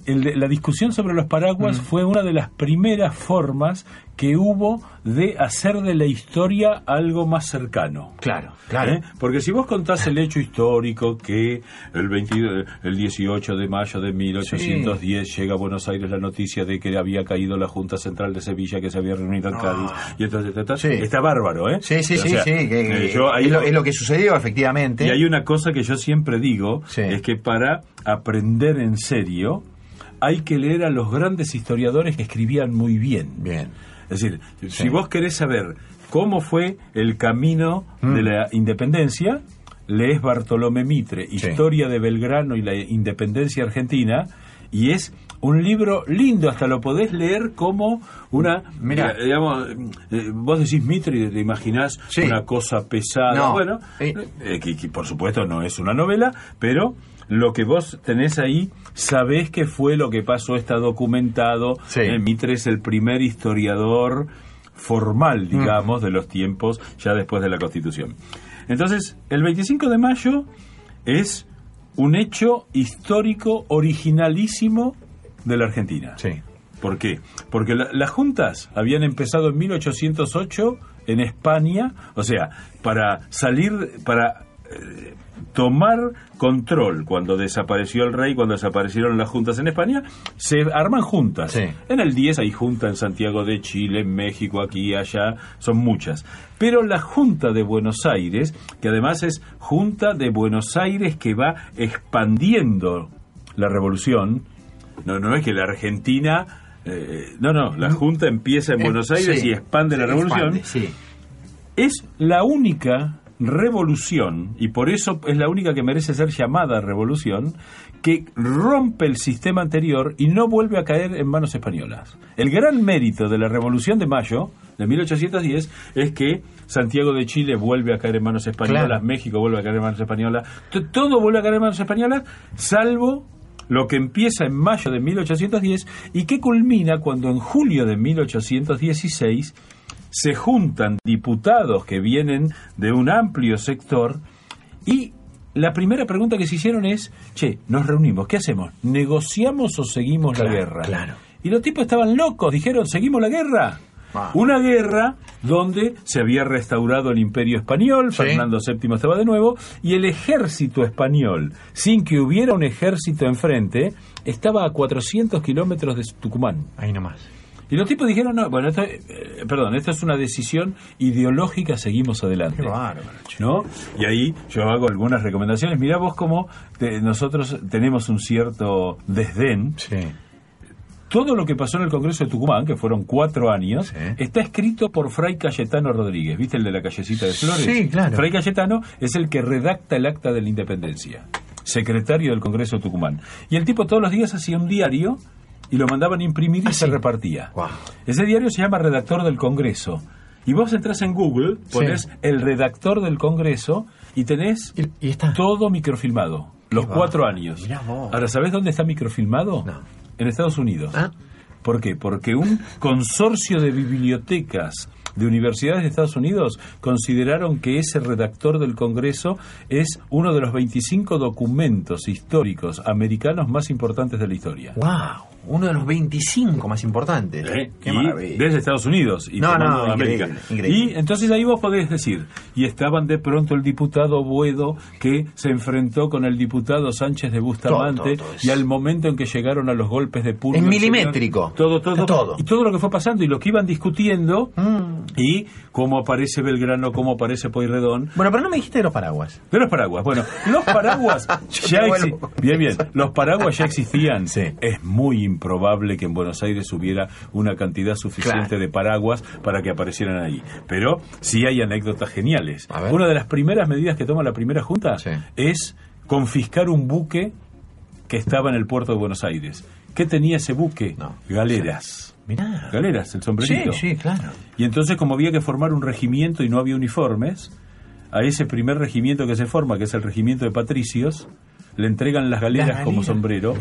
el la discusión sobre los paraguas fue una de las primeras formas que hubo de hacer de la historia algo más cercano. Claro, claro. ¿Eh? Porque si vos contás el hecho histórico que el, 22 el 18 de mayo de 1810 llega a Buenos Aires la noticia de que había caído la Junta Central de Sevilla que se había reunido en Cádiz y entonces ta, ta, Sí. está bárbaro, ¿eh? Sí, sí, O sí, sea, sí. que- eh, yo ahí es, lo, lo- es lo que sucedió, efectivamente. y hay una cosa que yo siempre digo, Sí. es que para aprender en serio hay que leer a los grandes historiadores que escribían muy bien. Bien. Es decir, si vos querés saber cómo fue el camino Mm. de la independencia, lees Bartolomé Mitre, Historia de Belgrano y la independencia argentina, y es un libro lindo, hasta lo podés leer como una... Mirá. eh, digamos, eh, vos decís Mitre y te imaginás Sí. una cosa pesada. No. Bueno, Eh. eh, que, que por supuesto no es una novela, pero lo que vos tenés ahí, sabés que fue lo que pasó, está documentado. Sí. Eh, Mitre es el primer historiador formal, digamos, de los tiempos ya después de la Constitución. Entonces, el 25 de mayo es un hecho histórico originalísimo de la Argentina. Sí. ¿Por qué? Porque la- las juntas habían empezado en 1808 en España, o sea, para salir, para eh, tomar control cuando desapareció el rey, cuando desaparecieron las juntas en España, se arman juntas. Sí. En el 10 hay junta en Santiago de Chile, en México, aquí, allá, son muchas. Pero la Junta de Buenos Aires, que además es Junta de Buenos Aires que va expandiendo la revolución, no, no es que la Argentina... eh, no, no, la Junta empieza en Eh, Buenos Aires sí. y expande la revolución. Expande, sí. Es la única revolución, y por eso es la única que merece ser llamada revolución, que rompe el sistema anterior y no vuelve a caer en manos españolas. El gran mérito de la Revolución de Mayo de 1810 es que Santiago de Chile vuelve a caer en manos españolas, Claro. México vuelve a caer en manos españolas, todo vuelve a caer en manos españolas, salvo lo que empieza en mayo de 1810 y que culmina cuando en julio de 1816 se juntan diputados que vienen de un amplio sector y la primera pregunta que se hicieron es, che, nos reunimos, ¿qué hacemos? ¿Negociamos o seguimos la guerra? claro. Y los tipos estaban locos, dijeron, ¿seguimos la guerra? Ah. Una guerra donde se había restaurado el imperio español, Sí. Fernando VII estaba de nuevo, y el ejército español, sin que hubiera un ejército enfrente, estaba a 400 kilómetros de Tucumán. Ahí nomás. Y los tipos dijeron, no, bueno, esto, eh, perdón, esta es una decisión ideológica, seguimos adelante. Qué bárbaro. ¿No? Y ahí yo hago algunas recomendaciones. Mirá vos cómo te- nosotros tenemos un cierto desdén. Sí. Todo lo que pasó en el Congreso de Tucumán, que fueron cuatro años, Sí. está escrito por Fray Cayetano Rodríguez. ¿Viste el de la callecita de Flores? Sí, claro. Fray Cayetano es el que redacta el acta de la independencia, secretario del Congreso de Tucumán. Y el tipo todos los días hacía un diario y lo mandaban imprimir y Ah, se sí. repartía. Ese diario se llama Redactor del Congreso. Y vos entras en Google, pones Sí. el redactor del Congreso y tenés Y, y está. todo microfilmado. Los cuatro años. Ahora, ¿sabés dónde está microfilmado? No. En Estados Unidos. Ah. ¿Por qué? Porque un consorcio de bibliotecas de universidades de Estados Unidos consideraron que ese redactor del Congreso es uno de los 25 documentos históricos americanos más importantes de la historia. ¡Wow! Uno de los 25 más importantes. ¿Eh? ¡Qué Y desde Estados Unidos y No, no, América. increíble, increíble. Y entonces ahí vos podés decir, y estaban de pronto el diputado Buedo que se enfrentó con el diputado Sánchez de Bustamante Todo, todo es- y al momento en que llegaron a los golpes de puño Es el milimétrico. señor- todo, todo, Todo. y todo lo que fue pasando y lo que iban discutiendo Mm. y cómo aparece Belgrano, cómo aparece Pueyrredón. Bueno, pero no me dijiste de los paraguas. De los paraguas. Bueno, los paraguas ya bien, bien. Los paraguas ya existían. Es muy improbable que en Buenos Aires hubiera una cantidad suficiente Claro. de paraguas para que aparecieran ahí. Pero sí hay anécdotas geniales. Una de las primeras medidas que toma la primera junta es confiscar un buque que estaba en el puerto de Buenos Aires. ¿Qué tenía ese buque? Galeras. Mirá. Galeras, el sombrerito. Sí, sí, claro. Y entonces, como había que formar un regimiento y no había uniformes, a ese primer regimiento que se forma, que es el regimiento de patricios, le entregan las galeras Las como sombrero.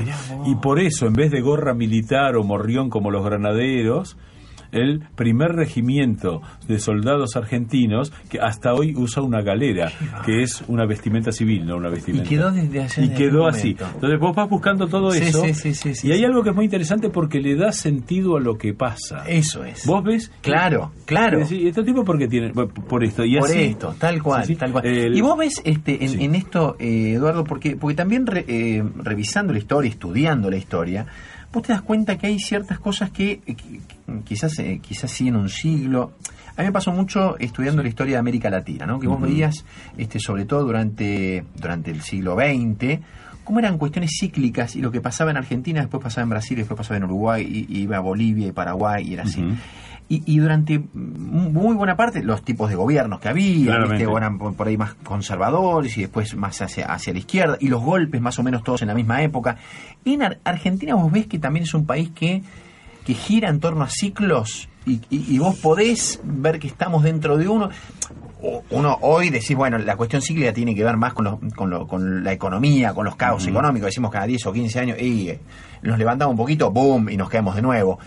Y por eso, en vez de gorra militar o morrión como los granaderos, el primer regimiento de soldados argentinos que hasta hoy usa una galera, que es una vestimenta civil, no una vestimenta. quedó desde Y quedó así. Entonces vos vas buscando todo Sí, eso. sí, sí, sí, sí, y hay algo que es muy interesante porque le da sentido a lo que pasa. Eso es. Vos ves. Claro, claro. Sí, este tipo porque tiene. Por esto. Y por así- esto, tal cual, tal cual. El- y vos ves este, en, en esto, eh, Eduardo, porque, porque también re- eh, revisando la historia, estudiando la historia, vos te das cuenta que hay ciertas cosas que, eh, que- que quizás, eh, quizás sí en un siglo. A mí me pasó mucho estudiando la historia de América Latina, ¿no? Que vos Ujú. veías, este, sobre todo durante, durante el siglo XX, cómo eran cuestiones cíclicas y lo que pasaba en Argentina, después pasaba en Brasil, después pasaba en Uruguay, y, y iba a Bolivia y Paraguay, y era así. Y, y durante muy buena parte los tipos de gobiernos que había. ¿viste? eran por, ahí más conservadores y después más hacia, hacia la izquierda, y los golpes más o menos todos en la misma época. En Ar- Argentina vos ves que también es un país que, que gira en torno a ciclos y, y- y vos podés ver que estamos dentro de uno. Uno hoy decís, bueno, la cuestión cíclica tiene que ver más con, los- con, lo- con la economía, con los caos Ujú. económicos. Decimos cada 10 o 15 años y eh, nos levantamos un poquito, boom, y nos caemos de nuevo.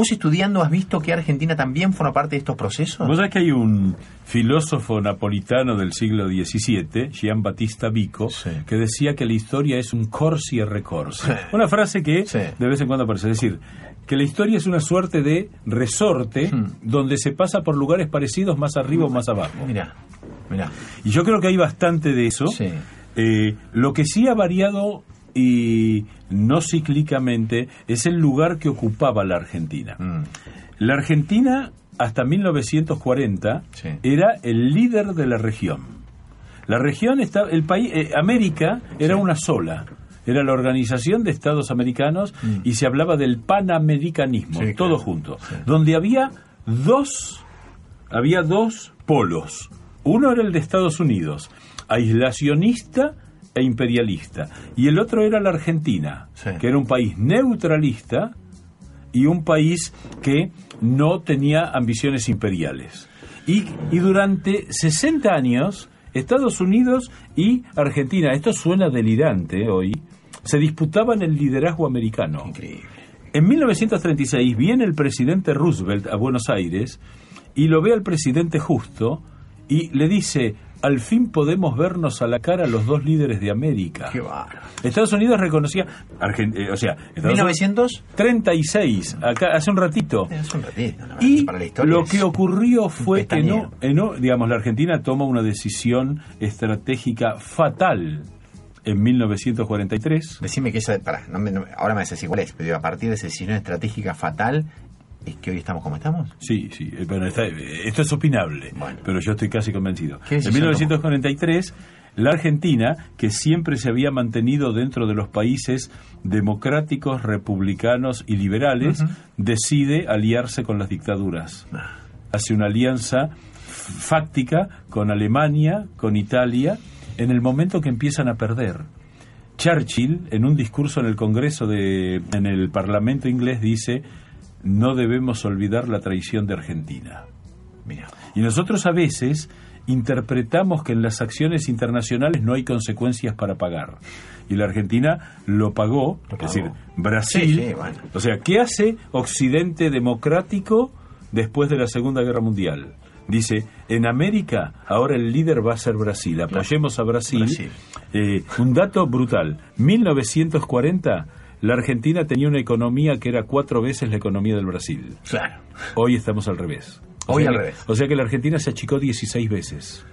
¿Vos estudiando has visto que Argentina también forma parte de estos procesos? Vos sabés que hay un filósofo napolitano del siglo XVII, Gian Battista Vico, que decía que la historia es un corsi e recorsi. Una frase que de vez en cuando aparece. Es decir, que la historia es una suerte de resorte Hmm. donde se pasa por lugares parecidos más arriba o más abajo. Mira, mira. Y yo creo que hay bastante de eso. Eh, lo que sí ha variado y no cíclicamente es el lugar que ocupaba la Argentina. Mm. La Argentina hasta 1940 era el líder de la región. La región estaba, el país, eh, América era una sola. Era la Organización de Estados Americanos y se hablaba del panamericanismo, Sí, todo claro. junto, donde había dos, había dos polos. Uno era el de Estados Unidos, aislacionista e imperialista, y el otro era la Argentina, que era un país neutralista y un país que no tenía ambiciones imperiales. Y, y durante 60 años, Estados Unidos y Argentina, esto suena delirante hoy, se disputaban el liderazgo americano. En 1936 viene el presidente Roosevelt a Buenos Aires y lo ve al presidente Justo y le dice, al fin podemos vernos a la cara los dos líderes de América. Qué bárbaro. Estados Unidos reconocía, Argen- eh, o sea, Estados Unidos- 36, acá hace un ratito. Es un ratito, ¿no? Y Para la historia lo que ocurrió fue que no, eh, no, digamos, la Argentina toma una decisión estratégica fatal en 1943. Decime que esa, pará, no no ahora me decís igual es, pero a partir de esa decisión estratégica fatal, ¿es que hoy estamos como estamos? Sí, sí, eh, bueno, está- eh, esto es opinable, pero yo estoy casi convencido. ¿Qué En decisión 1943, la Argentina, que siempre se había mantenido dentro de los países democráticos, republicanos y liberales, decide aliarse con las dictaduras. Hace una alianza fáctica con Alemania, con Italia, en el momento que empiezan a perder. Churchill, en un discurso en el Congreso de, en el Parlamento inglés, dice: No debemos olvidar la traición de Argentina. Mira. Y nosotros a veces interpretamos que en las acciones internacionales no hay consecuencias para pagar. Y la Argentina lo pagó, es decir, Brasil. Sí, sí, bueno. O sea, ¿qué hace Occidente democrático después de la Segunda Guerra Mundial? Dice, en América ahora el líder va a ser Brasil, apoyemos a Brasil. Brasil. Eh, un dato brutal, 1940 la Argentina tenía una economía que era cuatro veces la economía del Brasil. Claro. Hoy estamos al revés. O Hoy al que- revés. O sea que la Argentina se achicó 16 veces.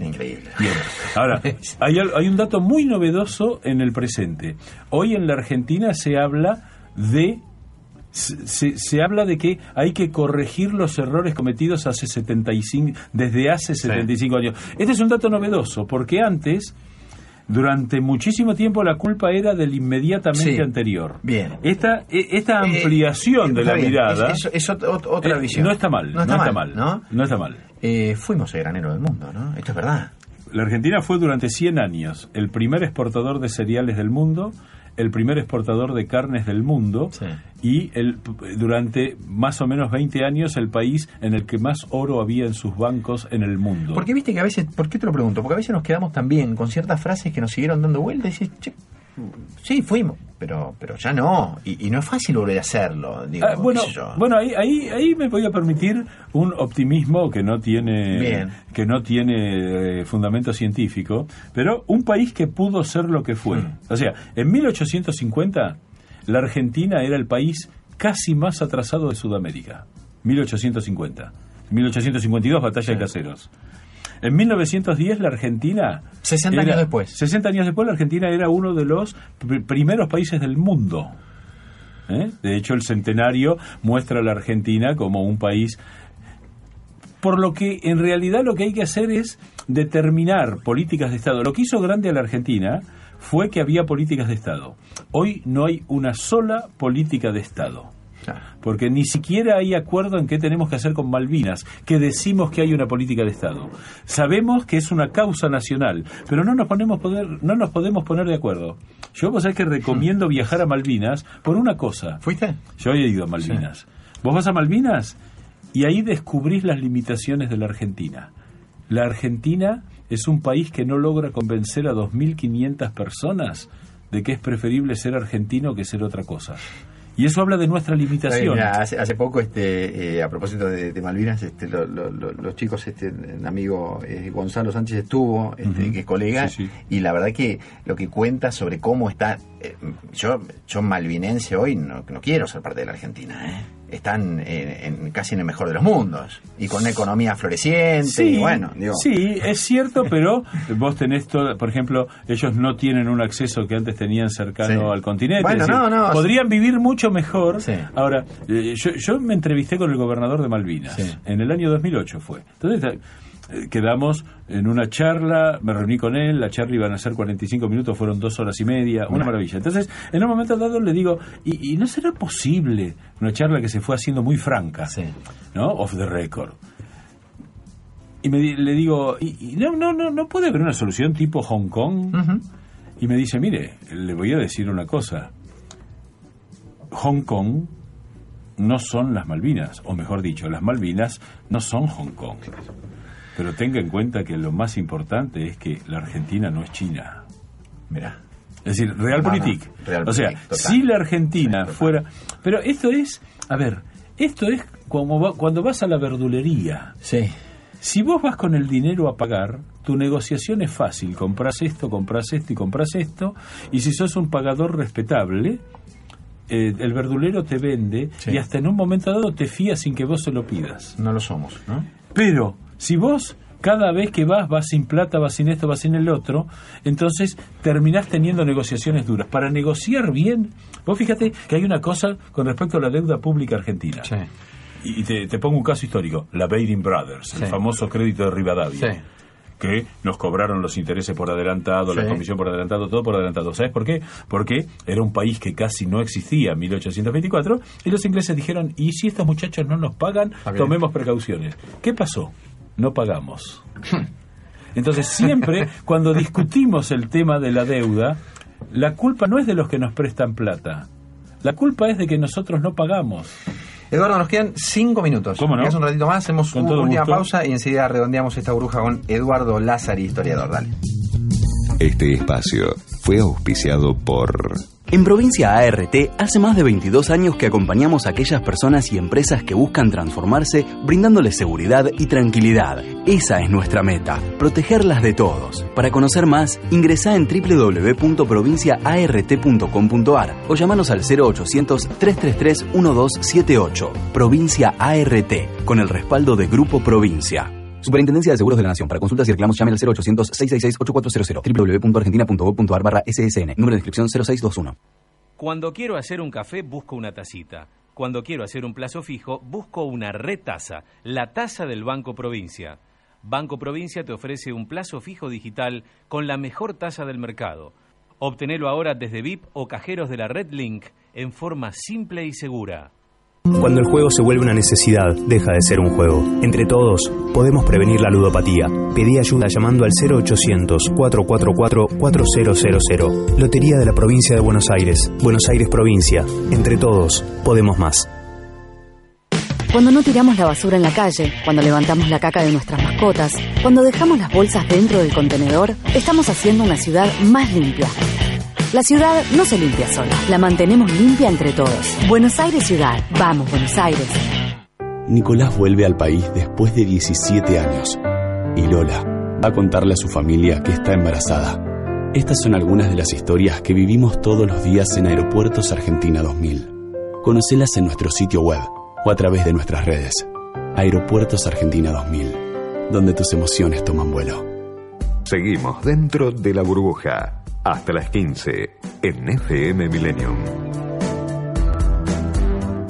Increíble. Bien. Ahora, hay, hay un dato muy novedoso en el presente. Hoy en la Argentina se habla de se, se- habla de que hay que corregir los errores cometidos hace 75, desde hace 75 años. Este es un dato novedoso, porque antes, durante muchísimo tiempo, la culpa era del inmediatamente Sí. anterior. Bien. Esta, e- esta ampliación Eh, de está la bien, mirada es- es- es ot- ot- otra eh, visión. no está mal, No está mal, ¿no? no está mal. Eh, fuimos el granero del mundo, ¿no? Esto es verdad. La Argentina fue durante 100 años el primer exportador de cereales del mundo, el primer exportador de carnes del mundo y el, durante más o menos 20 años el país en el que más oro había en sus bancos en el mundo. Porque viste que a veces, ¿por qué te lo pregunto? Porque a veces nos quedamos también con ciertas frases que nos siguieron dando vueltas y dices, che, sí, fuimos, pero pero ya no. Y, y no es fácil volver a hacerlo. Digo, Ah, bueno, bueno ahí, ahí, ahí me voy a permitir un optimismo que no tiene Bien. que no tiene eh, fundamento científico, pero un país que pudo ser lo que fue. Mm. O sea, en 1850 la Argentina era el país casi más atrasado de Sudamérica. 1850. 1852 batalla de Caseros. En 1910 la Argentina 60 años después. 60 años después la Argentina era uno de los pr- primeros países del mundo. ¿eh? De hecho, el centenario muestra a la Argentina como un país por lo que en realidad lo que hay que hacer es determinar políticas de Estado. Lo que hizo grande a la Argentina fue que había políticas de Estado. Hoy no hay una sola política de Estado. Porque ni siquiera hay acuerdo en qué tenemos que hacer con Malvinas, que decimos que hay una política de Estado. Sabemos que es una causa nacional, pero no nos, ponemos poder, no nos podemos poner de acuerdo. Yo, vos sabés que recomiendo viajar a Malvinas por una cosa. ¿Fuiste? Yo he ido a Malvinas. Vos vas a Malvinas y ahí descubrís las limitaciones de la Argentina. La Argentina es un país que no logra convencer a 2.500 personas de que es preferible ser argentino que ser otra cosa. Y eso habla de nuestra limitación. Mira, hace, hace poco, este, eh, a propósito de, de Malvinas, este, lo- lo- lo- los chicos, este, amigo eh, Gonzalo Sánchez estuvo, este, que es colega, Sí, sí. y la verdad que lo que cuenta sobre cómo está, eh, yo, yo malvinense hoy no, no quiero ser parte de la Argentina, ¿eh? Están en, en- casi en el mejor de los mundos, y con una economía floreciente, y bueno, digo, sí, es cierto, pero vos tenés todo, por ejemplo, ellos no tienen un acceso que antes tenían cercano Sí. al continente. Bueno, decir, no, no, podrían vivir mucho mejor. Ahora, eh, yo, yo me entrevisté con el gobernador de Malvinas, en el año 2008 fue. Entonces, eh, quedamos en una charla, me reuní con él, la charla iban a ser 45 minutos, fueron dos horas y media, una maravilla. Entonces, en un momento dado le digo, ¿y, y no será posible una charla que se fue haciendo muy franca, ¿no? Off the record. Y me, le digo, ¿y, y no, no, no, no puede haber una solución tipo Hong Kong? Y me dice, mire, le voy a decir una cosa. Hong Kong no son las Malvinas, o mejor dicho, las Malvinas no son Hong Kong. Pero tenga en cuenta que lo más importante es que la Argentina no es China. Mira. Es decir, Realpolitik. No, no, Realpolitik, o sea, total. si la Argentina fuera... Pero esto es, a ver, esto es como va- cuando vas a la verdulería. Sí. Si vos vas con el dinero a pagar, tu negociación es fácil. Compras esto, compras esto y compras esto. Y si sos un pagador respetable, eh, el verdulero te vende y hasta en un momento dado te fía sin que vos se lo pidas. No lo somos, ¿no? Pero si vos cada vez que vas, vas sin plata, vas sin esto, vas sin el otro, entonces terminás teniendo negociaciones duras. Para negociar bien, vos fíjate que hay una cosa con respecto a la deuda pública argentina. Y te, te pongo un caso histórico, la Baring Brothers, Sí. el famoso crédito de Rivadavia. Sí. Que nos cobraron los intereses por adelantado, la comisión por adelantado, todo por adelantado. ¿Sabes por qué? Porque era un país que casi no existía en 1824 y los ingleses dijeron, ¿y si estos muchachos no nos pagan? Tomemos precauciones. ¿Qué pasó? No pagamos. Entonces siempre cuando discutimos el tema de la deuda, la culpa no es de los que nos prestan plata. La culpa es de que nosotros no pagamos. Eduardo, nos quedan cinco minutos. ¿Cómo no? ¿Me das un ratito más? Hacemos Con una última gusto. pausa y enseguida redondeamos esta bruja con Eduardo Lázari, historiador. Dale. Este espacio fue auspiciado por En Provincia ART hace más de 22 años que acompañamos a aquellas personas y empresas que buscan transformarse brindándoles seguridad y tranquilidad. Esa es nuestra meta, protegerlas de todos. Para conocer más, ingresa en www.provinciaart.com.ar o llamanos al 0800-333-1278. Provincia ART, con el respaldo de Grupo Provincia. Superintendencia de Seguros de la Nación. Para consultas y reclamos llame al 0800-666-8400 www.argentina.gov.ar barra SSN. Número de inscripción 0621. Cuando quiero hacer un café, busco una tacita. Cuando quiero hacer un plazo fijo, busco una retasa, la tasa del Banco Provincia. Banco Provincia te ofrece un plazo fijo digital con la mejor tasa del mercado. Obtenelo ahora desde VIP o cajeros de la Red Link en forma simple y segura. Cuando el juego se vuelve una necesidad, deja de ser un juego. Entre todos, podemos prevenir la ludopatía. Pedí ayuda llamando al 0800-444-4000. Lotería de la Provincia de Buenos Aires. Buenos Aires Provincia. Entre todos, podemos más. Cuando no tiramos la basura en la calle, cuando levantamos la caca de nuestras mascotas, cuando dejamos las bolsas dentro del contenedor, estamos haciendo una ciudad más limpia. La ciudad no se limpia sola, la mantenemos limpia entre todos. Buenos Aires Ciudad, vamos Buenos Aires. Nicolás vuelve al país después de 17 años y Lola va a contarle a su familia que está embarazada. Estas son algunas de las historias que vivimos todos los días en Aeropuertos Argentina 2000. Conocelas en nuestro sitio web o a través de nuestras redes. Aeropuertos Argentina 2000, donde tus emociones toman vuelo. Seguimos dentro de la burbuja. Hasta las 15 en FM Millennium.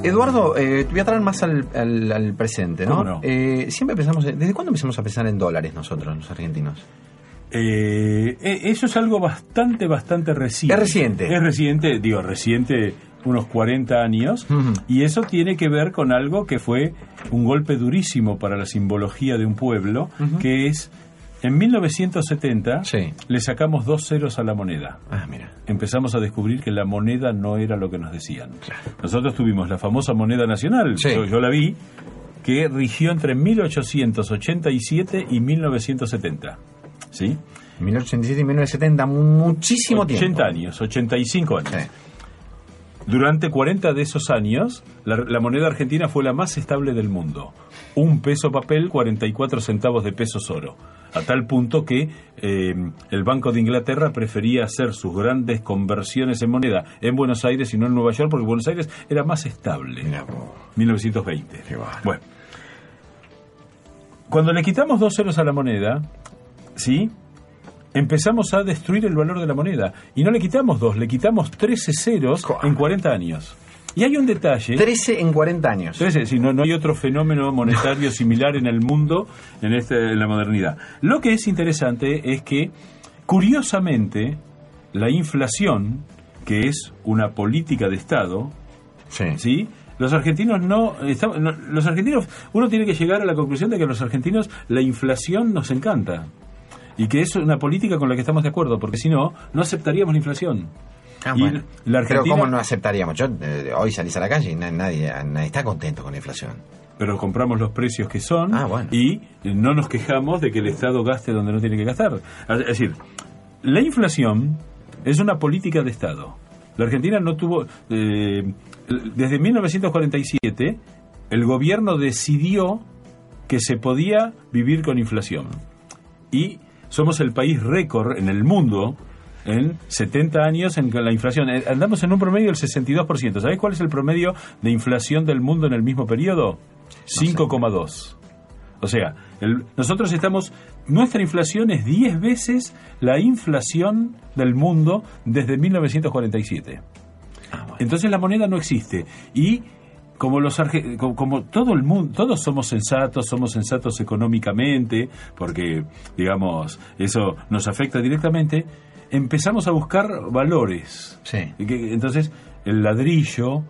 Eduardo, eh, te voy a traer más al, al- al presente, ¿no? ¿Cómo no? Eh, siempre pensamos, ¿desde cuándo empezamos a pensar en dólares nosotros, los argentinos? Eh, eh, eso es algo bastante, bastante reciente. Es reciente. Es reciente, digo, reciente unos 40 años, y eso tiene que ver con algo que fue un golpe durísimo para la simbología de un pueblo, que es, en 1970 le sacamos dos ceros a la moneda. Ah, mira. Empezamos a descubrir que la moneda no era lo que nos decían. Nosotros tuvimos la famosa moneda nacional, yo, yo la vi, que rigió entre 1887 y 1970. ¿Sí? 1887 y 1970, muchísimo 80 tiempo. años, 85 años. Durante 40 de esos años, la, la moneda argentina fue la más estable del mundo. Un peso papel, 44 centavos de pesos oro. A tal punto que eh, el Banco de Inglaterra prefería hacer sus grandes conversiones en moneda en Buenos Aires y no en Nueva York, porque Buenos Aires era más estable. 1920. Bueno. Cuando le quitamos dos ceros a la moneda, ¿sí? Empezamos a destruir el valor de la moneda. Y no le quitamos dos, le quitamos 13 ceros en 40 años. Y hay un detalle. 13 en 40 años. 13, si no, no hay otro fenómeno monetario similar en el mundo en, este, en la modernidad. Lo que es interesante es que, curiosamente, la inflación, que es una política de Estado, ¿sí? Los argentinos no- Los argentinos. Uno tiene que llegar a la conclusión de que a los argentinos la inflación nos encanta. Y que es una política con la que estamos de acuerdo, porque si no, no aceptaríamos la inflación. Ah, Y bueno. la Pero ¿cómo no aceptaríamos? Yo eh, hoy salís a la calle y na- nadie, nadie está contento con la inflación. pero compramos los precios que son Ah, y no nos quejamos de que el Estado gaste donde no tiene que gastar. Es decir, la inflación es una política de Estado. La Argentina no tuvo... eh, desde 1947 el gobierno decidió que se podía vivir con inflación. Y somos el país récord en el mundo en 70 años en la inflación. eh, Andamos en un promedio del 62%. ¿Sabés cuál es el promedio de inflación del mundo en el mismo periodo? 5,2. O sea, el- nosotros estamos, nuestra inflación es 10 veces la inflación del mundo desde 1947. Entonces la moneda no existe. Y como los arge- como, como todo el mundo, todos somos sensatos, somos sensatos económicamente, porque, digamos, eso nos afecta directamente, empezamos a buscar valores. Que- entonces, el ladrillo,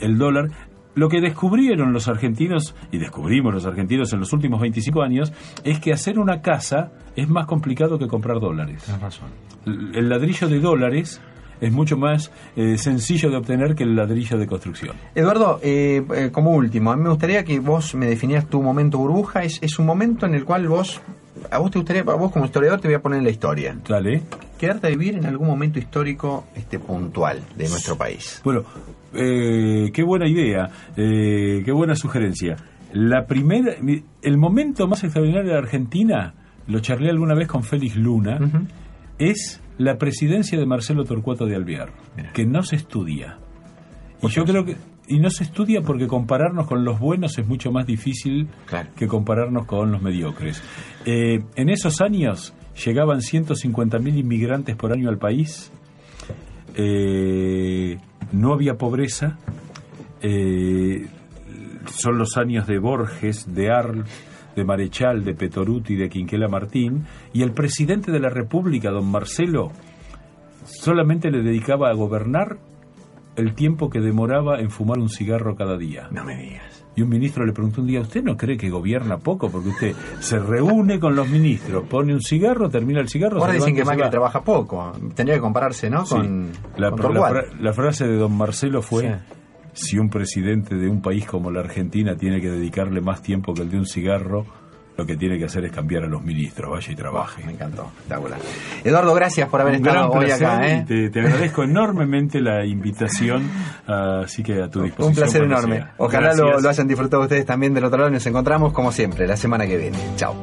el dólar, lo que descubrieron los argentinos, y descubrimos los argentinos en los últimos 25 años, es que hacer una casa es más complicado que comprar dólares. El el ladrillo de dólares es mucho más eh, sencillo de obtener que el ladrillo de construcción. Eduardo, eh, eh, como último, a mí me gustaría que vos me definieras tu momento burbuja. Es, es un momento en el cual vos, a vos te gustaría, a vos como historiador te voy a poner en la historia. Dale. Quedarte a vivir en algún momento histórico este puntual de nuestro país. Bueno, qué buena idea, qué buena sugerencia. La primera, el momento más extraordinario de la Argentina, lo charlé alguna vez con Félix Luna, es la presidencia de Marcelo Torcuato de Alvear, que no se estudia. Y yo creo que y no se estudia porque compararnos con los buenos es mucho más difícil que compararnos con los mediocres. Eh, en esos años llegaban 150.000 inmigrantes por año al país, eh, no había pobreza, eh, son los años de Borges, de Arl, de Marechal, de Petoruti, de Quinquela Martín, y el presidente de la República, don Marcelo, solamente le dedicaba a gobernar el tiempo que demoraba en fumar un cigarro cada día. No me digas. Y un ministro le preguntó un día, ¿usted no cree que gobierna poco? Porque usted se reúne con los ministros, pone un cigarro, termina el cigarro... Ahora se dicen que Macri trabaja poco. Tendría que compararse, ¿no? Sí. Con, la, con la Torcuato. fra- la frase de don Marcelo fue, si un presidente de un país como la Argentina tiene que dedicarle más tiempo que el de un cigarro, lo que tiene que hacer es cambiar a los ministros, vaya y trabaje. Me encantó, espectacular. Eduardo, gracias por haber Un estado hoy acá. ¿eh? te, te agradezco enormemente la invitación, así que a tu disposición. Un placer enorme. sea. Ojalá lo, hayan disfrutado ustedes también del otro lado y nos encontramos como siempre la semana que viene. Chao.